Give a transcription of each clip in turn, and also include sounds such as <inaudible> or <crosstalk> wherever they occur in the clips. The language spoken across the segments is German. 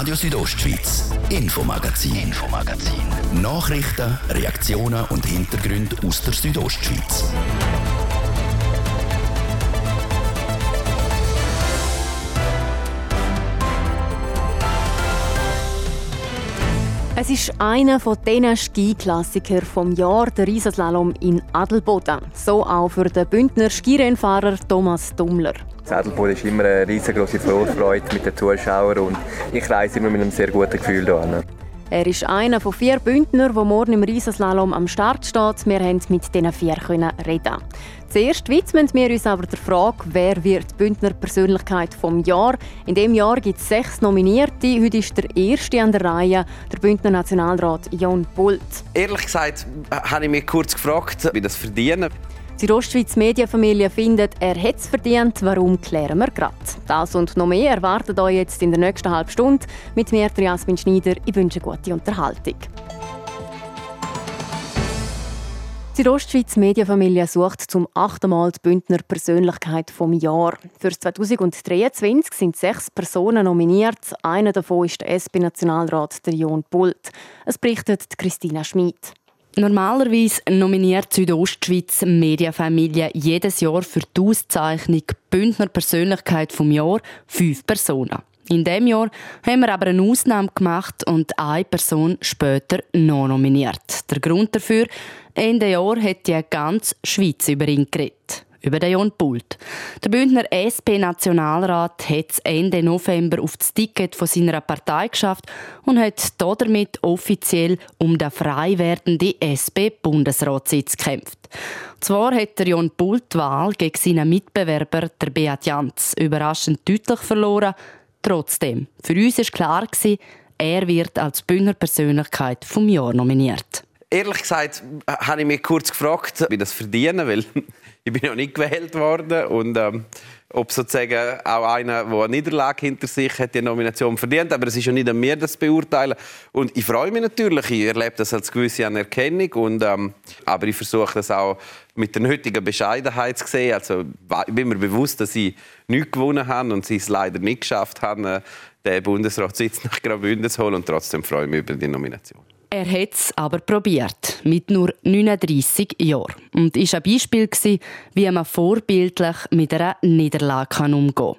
Radio Südostschweiz, Infomagazin, Infomagazin. Nachrichten, Reaktionen und Hintergründe aus der Südostschweiz. Es ist einer von diesen Skiklassikern vom Jahr, der Riesenslalom in Adelboden. So auch für den Bündner Skirennfahrer Thomas Dummler. Das Adelboden ist immer eine riesengroße Vorfreude mit den Zuschauern und ich reise immer mit einem sehr guten Gefühl hierher. Er ist einer von vier Bündner, der morgen im Riesenslalom am Start steht. Wir konnten mit diesen vier reden. Zuerst widmen wir uns aber der Frage, wer wird Bündner Persönlichkeit vom Jahr. In dem Jahr gibt es sechs Nominierte. Heute ist der erste an der Reihe, der Bündner Nationalrat Jon Bult. Ehrlich gesagt habe ich mich kurz gefragt, wie das verdienen. Die Ostschweiz Medienfamilie findet, er hat es verdient. Warum klären wir gerade? Das und noch mehr erwartet euch jetzt in der nächsten halben Stunde. Mit mir, Jasmin Schneider. Ich wünsche gute Unterhaltung. Die Ostschweiz Medienfamilie sucht zum achten Mal die Bündner Persönlichkeit vom Jahr. Für 2023 sind sechs Personen nominiert. Einer davon ist der SP-Nationalrat Jon Pult. Es berichtet Christina Schmid. Normalerweise nominiert Südostschweiz Medienfamilie jedes Jahr für die Auszeichnung Bündner Persönlichkeit vom Jahr fünf Personen. In dem Jahr haben wir aber eine Ausnahme gemacht und eine Person später noch nominiert. Der Grund dafür, Ende Jahr hat die ganze Schweiz über ihn geredet über den Jon Pult. Der Bündner SP-Nationalrat hat Ende November auf das Ticket von seiner Partei geschafft und hat damit offiziell um den frei werdenden SP-Bundesratssitz gekämpft. Zwar hat der Jon Pult die Wahl gegen seinen Mitbewerber, der Beat Jans, überraschend deutlich verloren. Trotzdem, für uns war klar, er wird als Bündner Persönlichkeit vom Jahr nominiert. Ehrlich gesagt habe ich mich kurz gefragt, wie das verdienen, weil ich bin noch nicht gewählt worden und ähm, ob sozusagen auch einer, der eine Niederlage hinter sich hat, die Nomination verdient. Aber es ist ja nicht an mir, das zu beurteilen. Und ich freue mich natürlich. Ich erlebe das als gewisse Anerkennung. Und, ähm, aber ich versuche das auch mit der nötigen Bescheidenheit zu sehen. Also, ich bin mir bewusst, dass sie nichts gewonnen haben und sie es leider nicht geschafft haben, äh, den Bundesratssitz nach Graubünden zu holen. Und trotzdem freue ich mich über die Nomination. Er hat es aber probiert, mit nur 39 Jahren. Und war ein Beispiel, wie man vorbildlich mit einer Niederlage umgehen kann.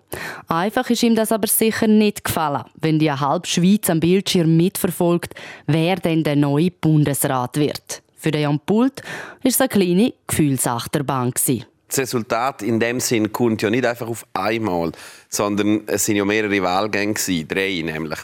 Einfach ist ihm das aber sicher nicht gefallen, wenn die halbe Schweiz am Bildschirm mitverfolgt, wer denn der neue Bundesrat wird. Für den Jan Pult war es eine kleine Gefühlsachterbahn. Das Resultat in dem Sinn kommt ja nicht einfach auf einmal, sondern es sind ja mehrere Wahlgänge, drei nämlich.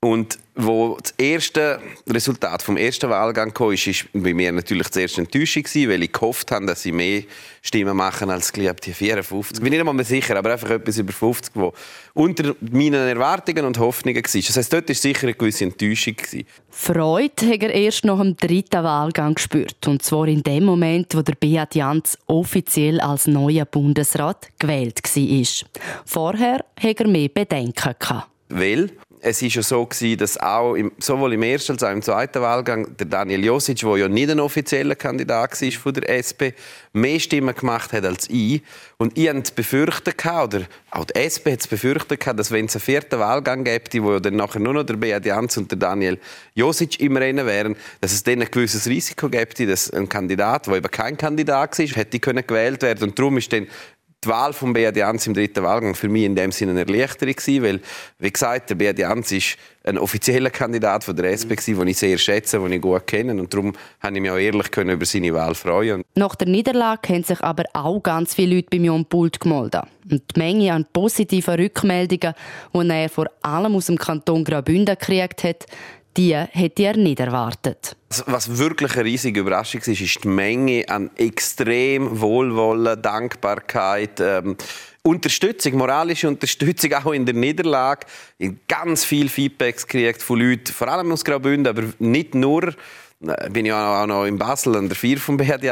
Und wo das erste Resultat vom ersten Wahlgang kam, ist, ist bei mir natürlich zuerst Enttäuschung gewesen, weil ich gehofft habe, dass sie mehr Stimmen machen als glaube die 54. Ich bin nicht einmal mehr sicher, aber einfach etwas über 50, wo unter meinen Erwartungen und Hoffnungen war. Das heißt, dort war sicher eine gewisse Enttäuschung. Gewesen. Freude hat er erst nach dem dritten Wahlgang gespürt. Und zwar in dem Moment, wo der Beat Jans offiziell als neuer Bundesrat gewählt war. Vorher hatte er mehr Bedenken. Gehabt. Weil es ist ja so gewesen, dass auch im, sowohl im ersten als auch im zweiten Wahlgang der Daniel Josic, der ja nicht ein offizieller Kandidat war von der SP, mehr Stimmen gemacht hat als ich. Und ich hatte befürchtet, oder auch die SP hat es befürchtet, dass wenn es einen vierten Wahlgang gäbe, wo dann nachher nur noch der Beat Jans und der Daniel Josic im Rennen wären, dass es dann ein gewisses Risiko gäbe, dass ein Kandidat, der eben kein Kandidat war, hätte gewählt werden Und darum ist dann die Wahl von Beat Jans im dritten Wahlgang für mich in dem Sinne eine Erleichterung gewesen, weil, wie gesagt, der Beat Jans ist ein offizieller Kandidat von der SP gewesen, den ich sehr schätze, den ich gut kenne und darum konnte ich mich auch ehrlich können über seine Wahl freuen. Nach der Niederlage haben sich aber auch ganz viele Leute bei mir am Pult gemeldet. Und die Menge an positiven Rückmeldungen, die er vor allem aus dem Kanton Graubünden gekriegt hat, die hätte er nicht erwartet. Was wirklich eine riesige Überraschung ist, ist die Menge an extrem Wohlwollen, Dankbarkeit, ähm, Unterstützung, moralische Unterstützung auch in der Niederlage. Ich habe ganz viel Feedbacks gekriegt von Leuten, vor allem aus Graubünden, aber nicht nur bin ich auch noch in Basel an der Vier vom BHD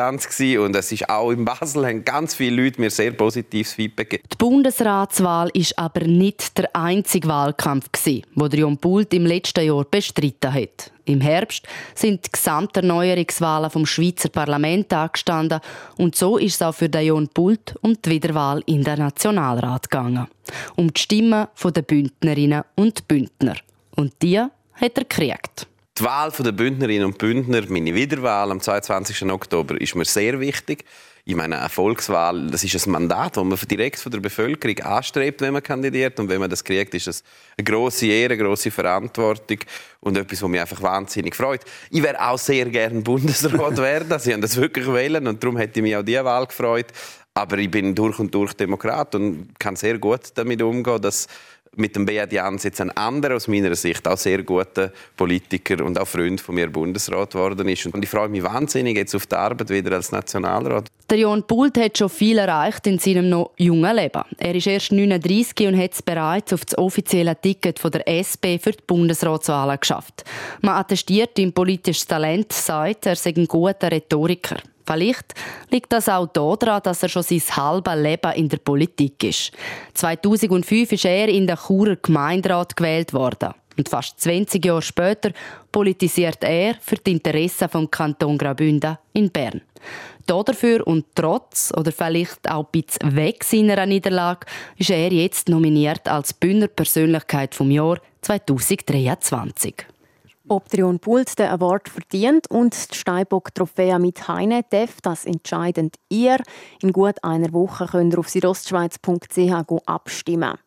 und es ist auch in Basel haben ganz viele Leute mir sehr positives Feedback gegeben. Die Bundesratswahl ist aber nicht der einzige Wahlkampf gewesen, wo Jon Pult im letzten Jahr bestritten hat. Im Herbst sind die Gesamterneuerungswahlen vom Schweizer Parlament angestanden und so ist es auch für Jon Pult um die Wiederwahl in den Nationalrat gegangen. Um die Stimmen der Bündnerinnen und Bündner. Und die hat er gekriegt. Die Wahl der Bündnerinnen und Bündner, meine Wiederwahl am 22. Oktober, ist mir sehr wichtig. Ich meine, eine Volkswahl, das ist ein Mandat, das man direkt von der Bevölkerung anstrebt, wenn man kandidiert. Und wenn man das kriegt, ist das eine grosse Ehre, eine grosse Verantwortung und etwas, was mich einfach wahnsinnig freut. Ich wäre auch sehr gerne Bundesrat <laughs> werden. Sie haben das wirklich wählen und darum hätte ich mich auch diese Wahl gefreut. Aber ich bin durch und durch Demokrat und kann sehr gut damit umgehen, dass mit dem Beat Jans jetzt ein anderer, aus meiner Sicht auch sehr guter Politiker und auch Freund von mir Bundesrat geworden ist. Und ich freue mich wahnsinnig jetzt auf die Arbeit wieder als Nationalrat. Der Jon Pult hat schon viel erreicht in seinem noch jungen Leben. Er ist erst 39 und hat es bereits auf das offizielle Ticket von der SP für die Bundesratswahlen geschafft. Man attestiert ihm politisches Talent, sagt, er sei ein guter Rhetoriker. Vielleicht liegt das auch daran, dass er schon sein halbes Leben in der Politik ist. 2005 ist er in den Churer Gemeinderat gewählt worden. Und fast 20 Jahre später politisiert er für die Interessen vom Kanton Graubünden in Bern. Dafür und trotz oder vielleicht auch ein bisschen weg seiner Niederlage ist er jetzt nominiert als Bündner Persönlichkeit vom Jahr 2023. Ob Trion Pult den Award verdient und die Steinbock-Trophäe mit Heine darf, das entscheidend ihr. In gut einer Woche könnt ihr auf südostschweiz.ch abstimmen.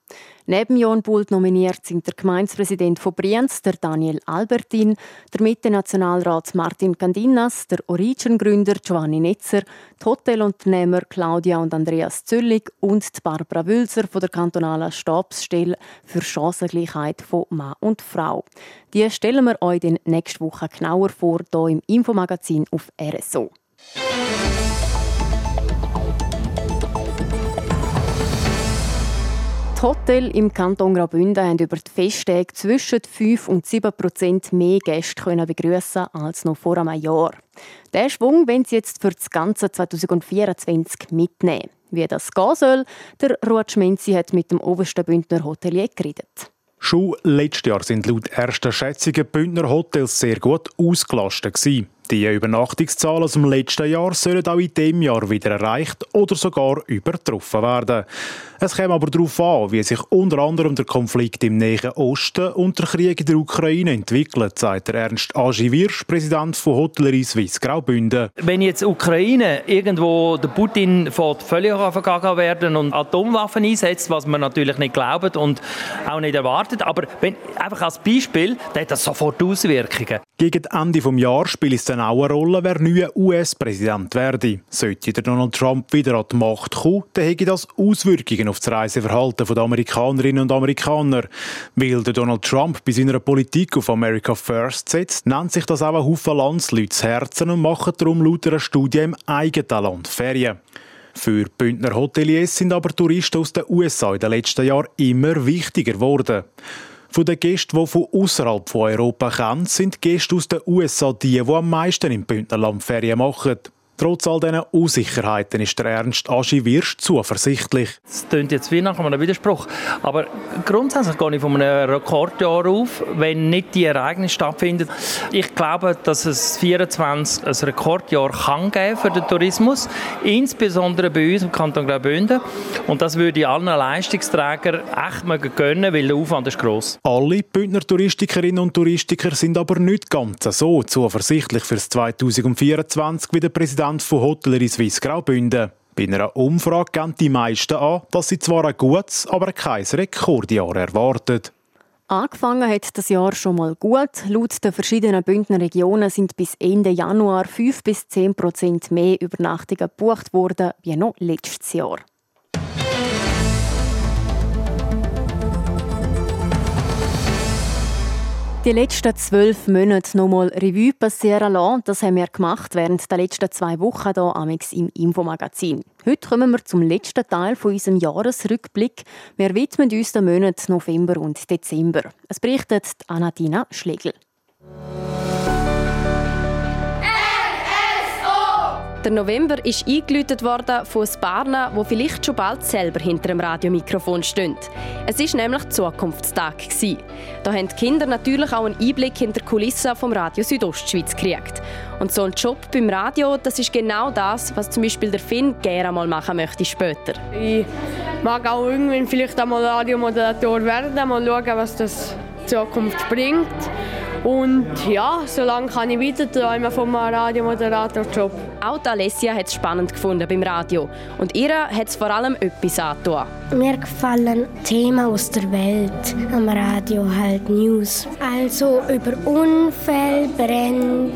Neben Jon Bult nominiert sind der Gemeindepräsident von Brienz, der Daniel Albertin, der Mitte-Nationalrat Martin Candinas, der Origin-Gründer Giovanni Netzer, die Hotelunternehmer Claudia und Andreas Züllig und die Barbara Wülser von der kantonalen Stabsstelle für Chancengleichheit von Mann und Frau. Die stellen wir euch nächste Woche genauer vor, hier im Infomagazin auf RSO. Die Hotels im Kanton Graubünden haben über die Festtage zwischen 5 und 7 Prozent mehr Gäste begrüßen als noch vor einem Jahr. Diesen Schwung wollen sie jetzt für das ganze 2024 mitnehmen. Wie das gehen soll, der Ruud Schmenzi hat mit dem obersten Bündner Hotelier geredet. Schon letztes Jahr sind laut ersten Schätzungen Bündner Hotels sehr gut ausgelastet. Die Übernachtungszahlen aus dem letzten Jahr sollen auch in diesem Jahr wieder erreicht oder sogar übertroffen werden. Es kommt aber darauf an, wie sich unter anderem der Konflikt im Nahen Osten und der Krieg in der Ukraine entwickelt, sagt der Ernst Agi Wirsch, Präsident von Hotellerie Suisse Graubünden. Wenn jetzt Ukraine irgendwo der Putin fährt, völlig vergangen werden und Atomwaffen einsetzt, was man natürlich nicht glaubt und auch nicht erwartet, aber wenn, einfach als Beispiel, dann hat das sofort Auswirkungen. Gegen Ende des Jahres spielt es dann eine Rolle, wer neuer US-Präsident werde. Sollte der Donald Trump wieder an die Macht kommen, dann hätte das Auswirkungen auf das Reiseverhalten der Amerikanerinnen und Amerikaner. Weil der Donald Trump bei seiner Politik auf America First setzt, nennt sich das auch ein Haufen Landsleute Herzen und machen darum laut einer Studie im eigenen Land Ferien. Für Bündner Hoteliers sind aber Touristen aus den USA in den letzten Jahren immer wichtiger geworden. Von den Gästen, die von außerhalb von Europa kommen, sind Gäste aus den USA die, die am meisten im Bündnerland Ferien machen. Trotz all diesen Unsicherheiten ist der Ernst Aschi Wirsch zuversichtlich. Es klingt jetzt wie nach einem Widerspruch. Aber grundsätzlich gehe ich von einem Rekordjahr auf, wenn nicht die Ereignisse stattfinden. Ich glaube, dass es 24 ein Rekordjahr kann geben für den Tourismus, insbesondere bei uns im Kanton Graubünden. Und das würde ich allen Leistungsträgern echt gönnen, weil der Aufwand ist gross. Alle Bündner Touristikerinnen und Touristiker sind aber nicht ganz so zuversichtlich für das 2024 wie der Präsident Präsident von Hotellerie Suisse Graubünden. Bei einer Umfrage geben die meisten an, dass sie zwar ein gutes, aber kein Rekordjahr erwarten. Angefangen hat das Jahr schon mal gut. Laut den verschiedenen Bündner Regionen sind bis Ende Januar 5 bis 10 Prozent mehr Übernachtungen gebucht worden wie noch letztes Jahr. Die letzten zwölf Monate nochmal Revue passieren lassen. Das haben wir gemacht während der letzten zwei Wochen hier amix im Infomagazin. Heute kommen wir zum letzten Teil von unserem Jahresrückblick. Wir widmen uns den Monaten November und Dezember. Es berichtet Anatina Schlegel. Der November ist eingeläutet worden von Sparna, wo vielleicht schon bald selber hinter dem Radiomikrofon stehen. Es ist nämlich Zukunftstag Da haben die Kinder natürlich auch einen Einblick in die Kulissen vom Radio Südostschweiz gekriegt. Und so ein Job beim Radio, das ist genau das, was zum Beispiel der Finn gerne mal machen möchte später. Ich mag auch irgendwann vielleicht einmal Radiomoderator werden, mal schauen, was das Zukunft bringt. Und ja, solange kann ich weiter träumen vom Radiomoderatorjob. Auch Alessia hat es spannend gefunden beim Radio. Und ihr hat es vor allem etwas angetan. Mir gefallen Themen aus der Welt am Radio, halt News. Also über Unfälle, Brände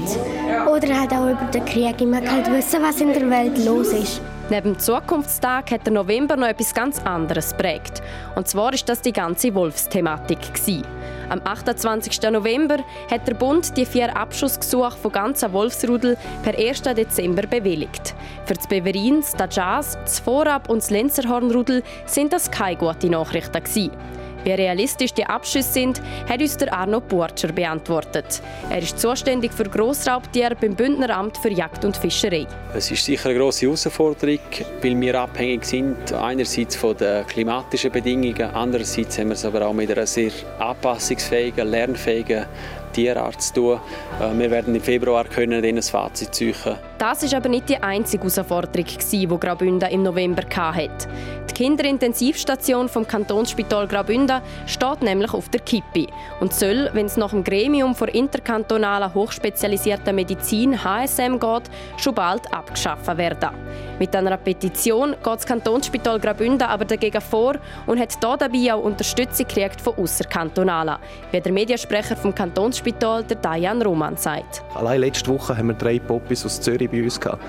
oder halt auch über den Krieg. Ich mag halt wissen, was in der Welt los ist. Neben dem Zukunftstag hat der November noch etwas ganz anderes prägt. Und zwar ist das die ganze Wolfsthematik. Am 28. November hat der Bund die vier Abschussgesuche von ganzen Wolfsrudel per 1. Dezember bewilligt. Für das Beverin, das Dajaz, das Vorab und das Lenzerhornrudel sind das keine guten Nachrichten. Wie realistisch die Abschüsse sind, hat uns der Arno Burtscher beantwortet. Er ist zuständig für Grossraubtiere beim Bündneramt für Jagd und Fischerei. Es ist sicher eine grosse Herausforderung, weil wir abhängig sind einerseits von den klimatischen Bedingungen, andererseits haben wir es aber auch mit einer sehr anpassungsfähigen, lernfähigen Tierarzt zu tun. Äh, wir werden im Februar können ein Fazit ziehen. Das ist aber nicht die einzige Herausforderung, die Graubünden im November hatte. Die Kinderintensivstation vom Kantonsspital Graubünden steht nämlich auf der Kippe und soll, wenn es nach dem Gremium für interkantonale hochspezialisierte Medizin HSM geht, schon bald abgeschafft werden. Mit einer Petition geht das Kantonsspital Graubünden aber dagegen vor und hat hier dabei auch Unterstützung gekriegt von Ausserkantonalen, wie der Mediensprecher vom Kantonsspital, der Diane Roman, sagt. Allein letzte Woche haben wir drei Popis aus Zürich bei uns gehabt.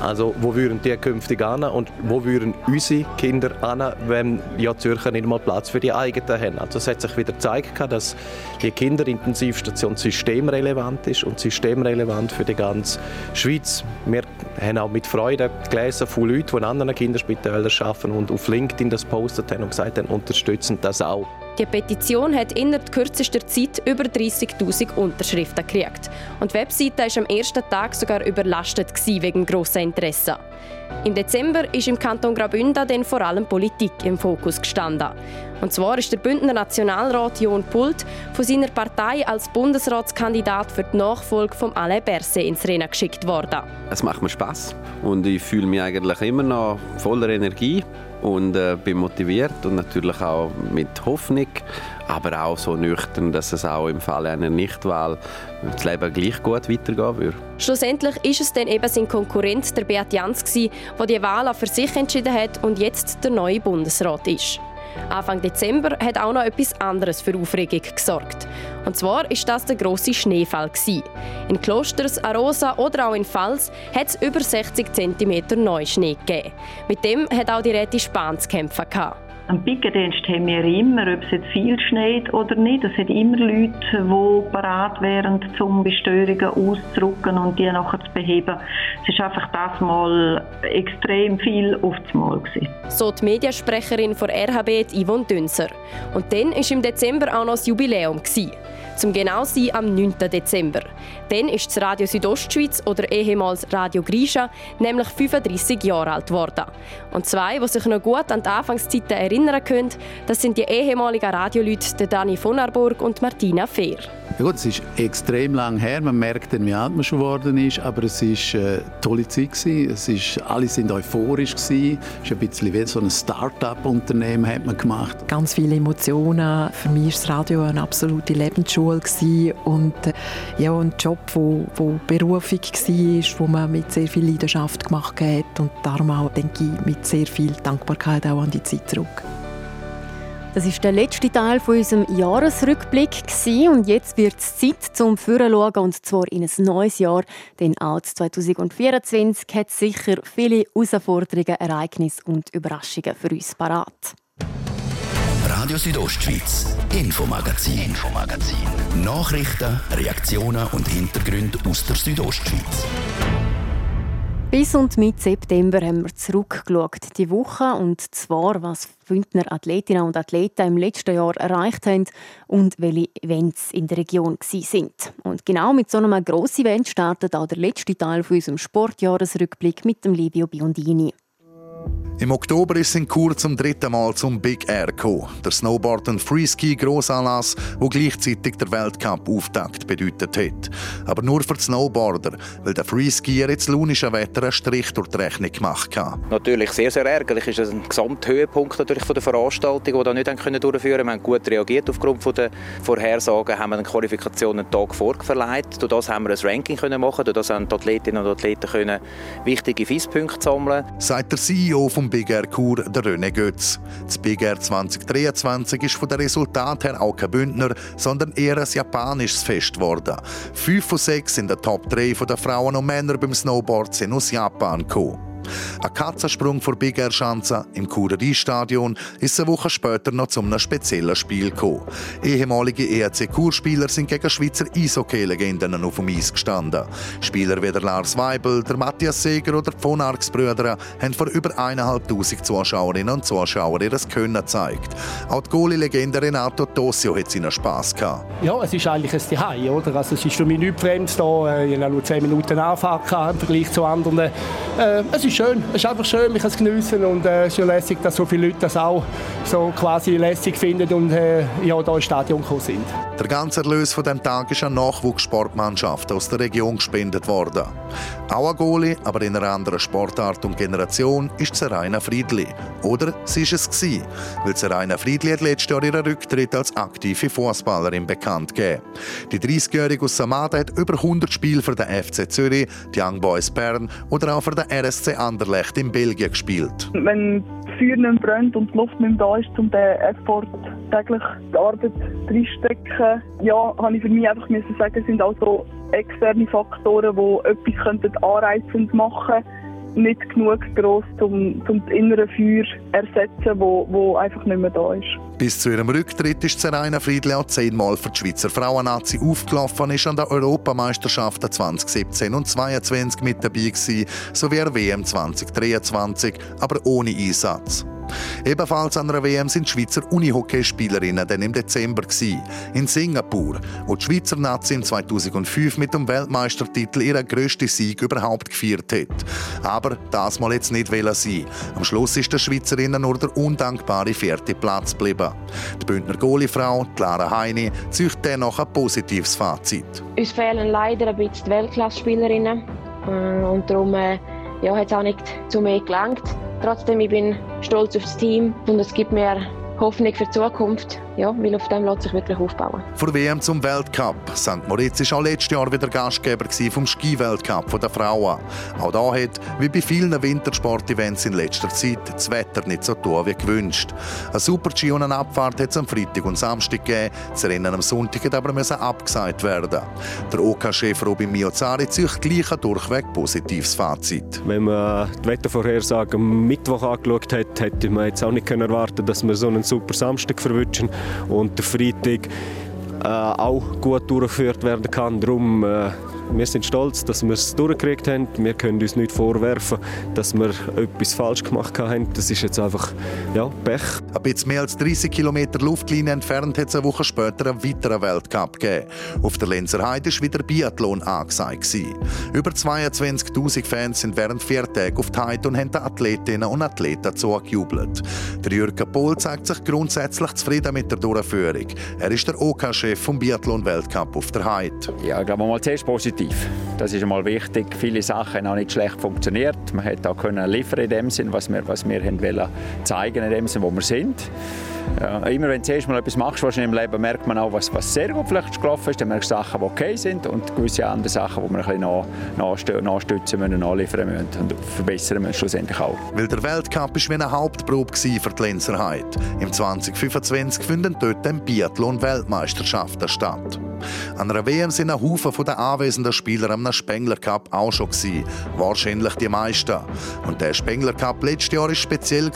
Also wo würden die künftig an und wo würden unsere Kinder an, wenn ja Zürcher nicht mal Platz für die eigenen haben? Also es hat sich wieder gezeigt, dass die Kinderintensivstation systemrelevant ist und systemrelevant für die ganze Schweiz. Wir haben auch mit Freude gelesen von Leuten, die in anderen Kinderspitälern arbeiten und auf LinkedIn das postet haben und gesagt haben, unterstützen das auch. Die Petition hat innerhalb kürzester Zeit über 30.000 Unterschriften gekriegt. Und die Webseite war am ersten Tag sogar überlastet wegen grosser Interesse. Im Dezember ist im Kanton Graubünden dann vor allem Politik im Fokus gestanden. Und zwar ist der Bündner Nationalrat Jon Pult von seiner Partei als Bundesratskandidat für die Nachfolge von Alain Berset ins Rennen geschickt worden. Es macht mir Spaß und ich fühle mich eigentlich immer noch voller Energie und äh, bin motiviert und natürlich auch mit Hoffnung, aber auch so nüchtern, dass es auch im Fall einer Nichtwahl das Leben gleich gut weitergehen würde. Schlussendlich ist es dann eben sein Konkurrent, der Beat Jans, der die Wahl für sich entschieden hat und jetzt der neue Bundesrat ist. Anfang Dezember hat auch noch etwas anderes für Aufregung gesorgt. Und zwar ist das der große Schneefall In Klosters, Arosa oder auch in Pfalz hat es über 60 cm Neuschnee gegeben. Mit dem hat auch die Rätin Spahn zu kämpfen gehabt. Am Pickendienst haben wir immer, ob es jetzt viel schneit oder nicht, es hat immer Leute, die bereit wären, um Bestörungen auszudrücken und die nachher zu beheben. Es war einfach das Mal extrem viel auf das Mal. Gewesen. So die Mediensprecherin von RHB, Yvonne Dünser. Und dann war im Dezember auch noch das Jubiläum. Gewesen. Zum genau sein am 9. Dezember. Dann ist das Radio Südostschweiz oder ehemals Radio Grisha nämlich 35 Jahre alt geworden. Und zwei, die sich noch gut an die Anfangszeiten erinnern können, das sind die ehemaligen Radioleute Dani von Arburg und Martina Fehr. Ja gut, es ist extrem lang her. Man merkt dann, wie alt man schon geworden ist. Aber es war eine tolle Zeit. Es ist, alle waren euphorisch. Es ist ein bisschen wie so ein Start-up-Unternehmen hat man gemacht. Ganz viele Emotionen. Für mich war das Radio eine absolute Lebensschule. Und äh, ja, ein Job, wo, wo Berufung war, wo man mit sehr viel Leidenschaft gemacht hat. Und darum auch, denke ich, mit sehr viel Dankbarkeit auch an die Zeit zurück. Das ist der letzte Teil von unserem Jahresrückblick und jetzt wird es Zeit zum Führen und zwar in ein neues Jahr, denn auch 2024 hat sicher viele Herausforderungen, Ereignisse und Überraschungen für uns parat. Radio Südostschweiz, Infomagazin, Infomagazin. Nachrichten, Reaktionen und Hintergründe aus der Südostschweiz. Bis und mit September haben wir zurückgeschaut die Woche und zwar, was Bündner Athletinnen und Athleten im letzten Jahr erreicht haben und welche Events in der Region sind. Und genau mit so einem grossen Event startet auch der letzte Teil von unserem Sportjahresrückblick mit dem Livio Biondini. Im Oktober ist in Chur zum dritten Mal zum Big Air gekommen. Der Snowboard- und Freeski Grossanlass, wo gleichzeitig der Weltcup-Auftakt bedeutet hat. Aber nur für die Snowboarder, weil der Freeskier jetzt launische Wetter einen Strich durch die Rechnung gemacht hat. Natürlich sehr, sehr ärgerlich. ist ein Gesamthöhepunkt natürlich von der Veranstaltung, die wir nicht können durchführen konnten. Wir haben gut reagiert aufgrund von der Vorhersagen, haben wir eine Qualifikation einen Tag vorverleiht. Durch das haben wir ein Ranking können machen, durch das haben die Athletinnen und Athleten können wichtige FIS-Punkte sammeln. Sagt der CEO vom Big Air Chur, der René Götz. Das Big Air 2023 ist von den Resultaten her auch kein Bündner, sondern eher ein japanisches Fest geworden. Fünf von sechs in der Top 3 der Frauen und Männer beim Snowboard sind aus Japan gekommen. Ein Katzensprung vor Big Air Schanze im Kurerie-Stadion ist eine Woche später noch zu einem speziellen Spiel gekommen. Ehemalige ERC-Kurspieler sind gegen Schweizer Eishockey-Legenden auf dem Eis gestanden. Spieler wie der Lars Weibel, der Matthias Seger oder die von Brüder haben vor über 1'500 Zuschauerinnen und Zuschauern ihr Können gezeigt. Auch die Goalie-Legende Renato Tossio hat seinen Spass gehabt. Ja, es ist eigentlich ein Zuhause, oder? Also es ist für mich nichts Fremdes da. Ich habe nur 10 Minuten Anfahrt im Vergleich zu anderen. Äh, es ist schön. Es ist einfach schön, ich kann es geniessen und äh, es ist ja lässig, dass so viele Leute das auch so quasi lässig finden und äh, ja, da ins Stadion gekommen sind. Der ganze Erlös von dem Tag ist an Nachwuchssportmannschaft aus der Region gespendet worden. Auch ein Goalie, aber in einer anderen Sportart und Generation, ist Seraina Friedli. Oder sie ist es gewesen, weil Seraina Friedli hat letztes Jahr ihren Rücktritt als aktive Fußballerin bekannt gegeben. Die 30-Jährige aus Samada hat über 100 Spiele für den FC Zürich, die Young Boys Bern oder auch für den RSC Anderlecht in Belgien gespielt. Wenn das Feuer nicht brennt und die Luft nicht da ist, um den Effort täglich die Arbeit reinstecken, ja, habe ich für mich einfach müssen sagen, sind also externe Faktoren, die etwas anreizend machen könnten nicht genug gross, um, um das innere Feuer zu ersetzen, wo einfach nicht mehr da ist. Bis zu ihrem Rücktritt ist Seraina Friedli auch zehnmal für die Schweizer Frauennazi aufgelaufen, ist an der Europameisterschaften 2017 und 2022 mit dabei gewesen, sowie der WM 2023, aber ohne Einsatz. Ebenfalls an der WM sind Schweizer Unihockeyspielerinnen dann im Dezember gewesen, in Singapur, wo die Schweizer Nazi 2005 mit dem Weltmeistertitel ihren grössten Sieg überhaupt gefeiert hat. Aber das mal jetzt nicht sein. Am Schluss ist der Schweizerinnen nur der undankbare vierte Platz geblieben. Die Bündner Goalie-Frau Clara Heini zieht dennoch ein positives Fazit. Uns fehlen leider ein bisschen die Weltklasse-Spielerinnen äh, und darum äh, ja, hat es auch nicht zu mehr gelangt. Trotzdem, ich bin stolz auf das Team und es gibt mir Hoffnung für die Zukunft ja, weil auf dem lässt sich wirklich aufbauen. Vor WM zum Weltcup. St. Moritz war auch letztes Jahr wieder Gastgeber vom Ski-Weltcup der Frauen. Auch da hat, wie bei vielen Wintersport-Events in letzter Zeit, das Wetter nicht so tun wie gewünscht. Eine Super-G und eine Abfahrt hat es am Freitag und Samstag gegeben. Das Rennen am Sonntag hat aber müssen abgesagt werden. Der OK-Chef Robin Miozari zieht gleich ein durchweg positives Fazit. Wenn man die Wettervorhersage am Mittwoch angeschaut hat, hätte man jetzt auch nicht erwarten dass wir so einen super Samstag verwünschen und der Freitag äh, auch gut durchgeführt werden kann. Darum äh, wir sind stolz, dass wir es durchgekriegt haben. Wir können uns nicht vorwerfen, dass wir etwas falsch gemacht haben. Das ist jetzt einfach ja, Pech. Ein bisschen mehr als 30 Kilometer Luftlinie entfernt hat es eine Woche später einen weiteren Weltcup gegeben. Auf der Lenzer Heide war wieder Biathlon angesagt. Über 22'000 Fans sind während vier Tagen auf die Heide und haben den Athletinnen und Athleten zugejubelt. Der Jürgen Pohl zeigt sich grundsätzlich zufrieden mit der Durchführung. Er ist der OK-Chef vom Biathlon-Weltcup auf der Heide. Ja, ich glaube mal zuerst positiv positiv. Das ist einmal wichtig. Viele Sachen haben auch nicht schlecht funktioniert. Man hat auch können liefern in dem Sinn, was wir, was wir haben wollen zeigen in dem Sinn, wo wir sind. Ja, immer wenn du zuerst mal etwas machst, wahrscheinlich im Leben, merkt man auch, was, was sehr gut vielleicht gelaufen ist. Dann merkst du Sachen, die okay sind und gewisse andere Sachen, die wir ein bisschen nachstützen müssen, nachliefern müssen und verbessern müssen schlussendlich auch. Weil der Weltcup war wie eine Hauptprobe für die Lenzerheit. Im 2025 finden dort dann Biathlon-Weltmeisterschaften statt. An einer WM sind ein Haufen der anwesenden Spieler am Spengler Cup auch schon gewesen. Wahrscheinlich die meisten. Und der Spengler Cup letztes Jahr war speziell.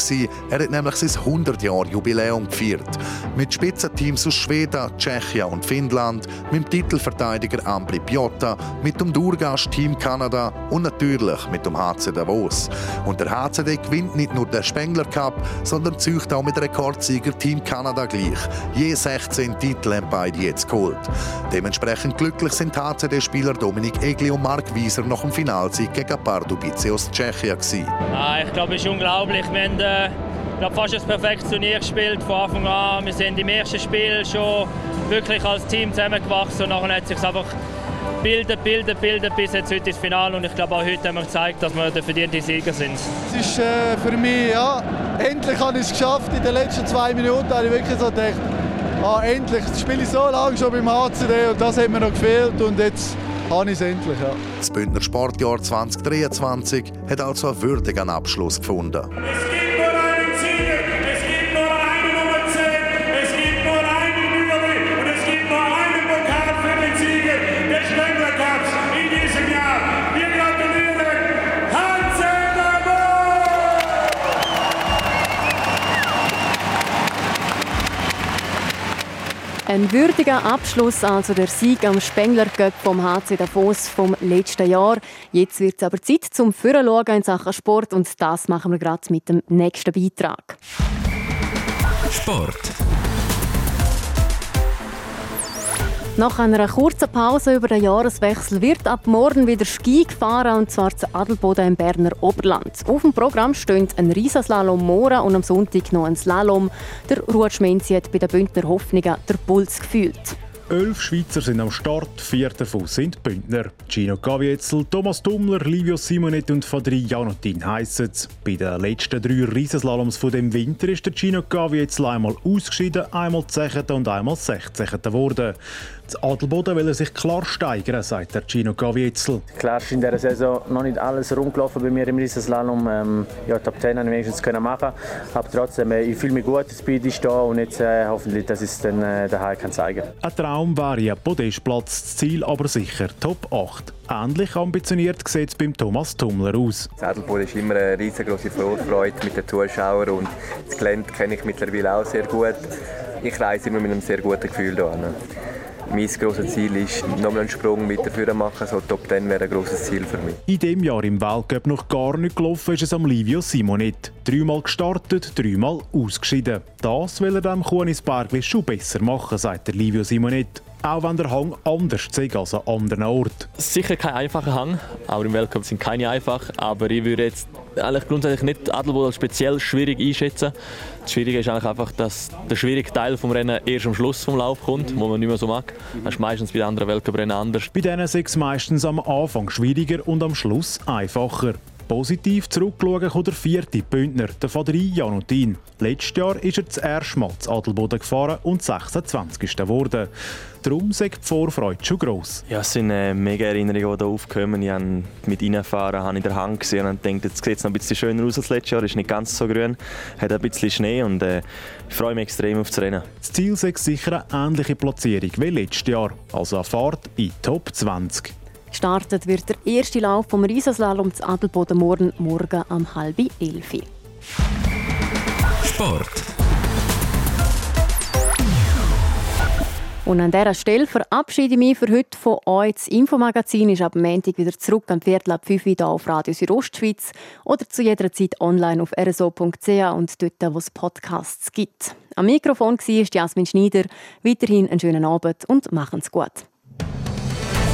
Er hat nämlich sein 100 Jahr Jubiläum und Viert. Mit Spitzenteams aus Schweden, Tschechien und Finnland, mit dem Titelverteidiger Ambri Piotta, mit dem Durgast-Team Kanada und natürlich mit dem HC Davos. Und der HCD gewinnt nicht nur den Spengler Cup, sondern zücht auch mit Rekordsieger Team Kanada gleich. Je 16 Titel haben beide jetzt geholt. Dementsprechend glücklich sind HCD-Spieler Dominik Egli und Mark Wieser nach dem Finalsieg gegen Pardubice aus Tschechien. Ah, ich glaube, es ist unglaublich. Wir haben äh, glaube, fast ein perfektes Turnier gespielt von Anfang an. Wir sind im ersten Spiel schon wirklich als Team zusammengewachsen und nachher hat es sich einfach bildet, bildet, bildet bis jetzt heute ins Finale und ich glaube auch heute haben wir gezeigt, dass wir der verdiente Sieger sind. Es ist äh, für mich, ja, endlich habe ich es geschafft. In den letzten zwei Minuten habe ich wirklich so gedacht, ah, endlich, das spiele ich so lange schon beim HCD und das hat mir noch gefehlt und jetzt habe ich es endlich. Ja. Das Bündner Sportjahr 2023 hat also einen würdigen Abschluss gefunden. Ein würdiger Abschluss, also der Sieg am Spengler Cup vom HC Davos vom letzten Jahr. Jetzt wird es aber Zeit zum Führerschauen in Sachen Sport und das machen wir gerade mit dem nächsten Beitrag. Sport. Nach einer kurzen Pause über den Jahreswechsel wird ab morgen wieder Ski gefahren, und zwar zu Adelboden im Berner Oberland. Auf dem Programm stehen ein Riesenslalom Mora und am Sonntag noch ein Slalom. Der Ruhetschmenzi hat bei den Bündner Hoffnungen der Puls gefühlt. Elf Schweizer sind am Start, vier davon sind Bündner. Gino Gavietzel, Thomas Dummler, Livio Simonet und Fadri Janotin heissen es. Bei den letzten drei Riesenslaloms von dem Winter ist der Gino Gavietzel einmal ausgeschieden, einmal 10. und einmal 16. geworden. Das Adelboden will er sich klar steigern, sagt der Gino Gavietzel. Klar ist in dieser Saison noch nicht alles rumgelaufen bei mir im Riesenslalom. Ähm, ja, Top 10 habe ich wenigstens können machen. Aber trotzdem, äh, ich fühle mich gut, das Speed ist da und jetzt äh, hoffentlich, dass ich es dann äh, daheim kann zeigen kann. Ein Traum wäre ein Podestplatz, das Ziel aber sicher Top 8. Ähnlich ambitioniert sieht es beim Thomas Tummler aus. Das Adelboden ist immer eine riesengroße Vorfreude mit den Zuschauern und das Gelände kenne ich mittlerweile auch sehr gut. Ich reise immer mit einem sehr guten Gefühl hierher. Mein grosses Ziel ist, nochmal einen Sprung mit der Führer machen. So Top 10 wäre ein grosses Ziel für mich. In diesem Jahr im Weltcup noch gar nicht gelaufen ist es am Livio Simonet. Dreimal gestartet, dreimal ausgeschieden. Das will er dem Kunisbergli schon besser machen, sagt der Livio Simonet. Auch wenn der Hang anders ist als an anderen Orten. Sicher kein einfacher Hang. Auch im Weltcup sind keine einfach. Aber ich würde jetzt eigentlich grundsätzlich nicht Adelboden speziell schwierig einschätzen. Das Schwierige ist eigentlich einfach, dass der schwierige Teil des Rennens erst am Schluss vom Lauf kommt, wo man nicht mehr so mag. Das ist meistens bei anderen Weltcuprennen anders. Bei denen ist es meistens am Anfang schwieriger und am Schluss einfacher. Positiv zurückschauen kann der vierte Bündner, der Fadri Janotin. Letztes Jahr ist er das erste Mal zu Adelboden gefahren und 26. geworden. Darum ist die Vorfreude schon gross. Ja, es sind äh, mega Erinnerungen, die hier aufkommen. Ich habe mit reinfahren, habe in der Hand gesehen und denke, jetzt sieht es noch ein bisschen schöner aus als letztes Jahr. Es ist nicht ganz so grün, hat ein bisschen Schnee und äh, ich freue mich extrem auf das Rennen. Das Ziel ist sicher eine ähnliche Platzierung wie letztes Jahr, also eine Fahrt in Top 20. Gestartet wird der erste Lauf vom Riesenslalom zu Adelboden morgen, morgen um halb elf. Sport. Und an dieser Stelle verabschiede ich mich für heute von euch. Das Infomagazin ist ab Montag wieder zurück am Viertel ab 5 Uhr auf Radio Südostschweiz oder zu jeder Zeit online auf rso.ch und dort, wo es Podcasts gibt. Am Mikrofon war Jasmin Schneider. Weiterhin einen schönen Abend und machen es gut.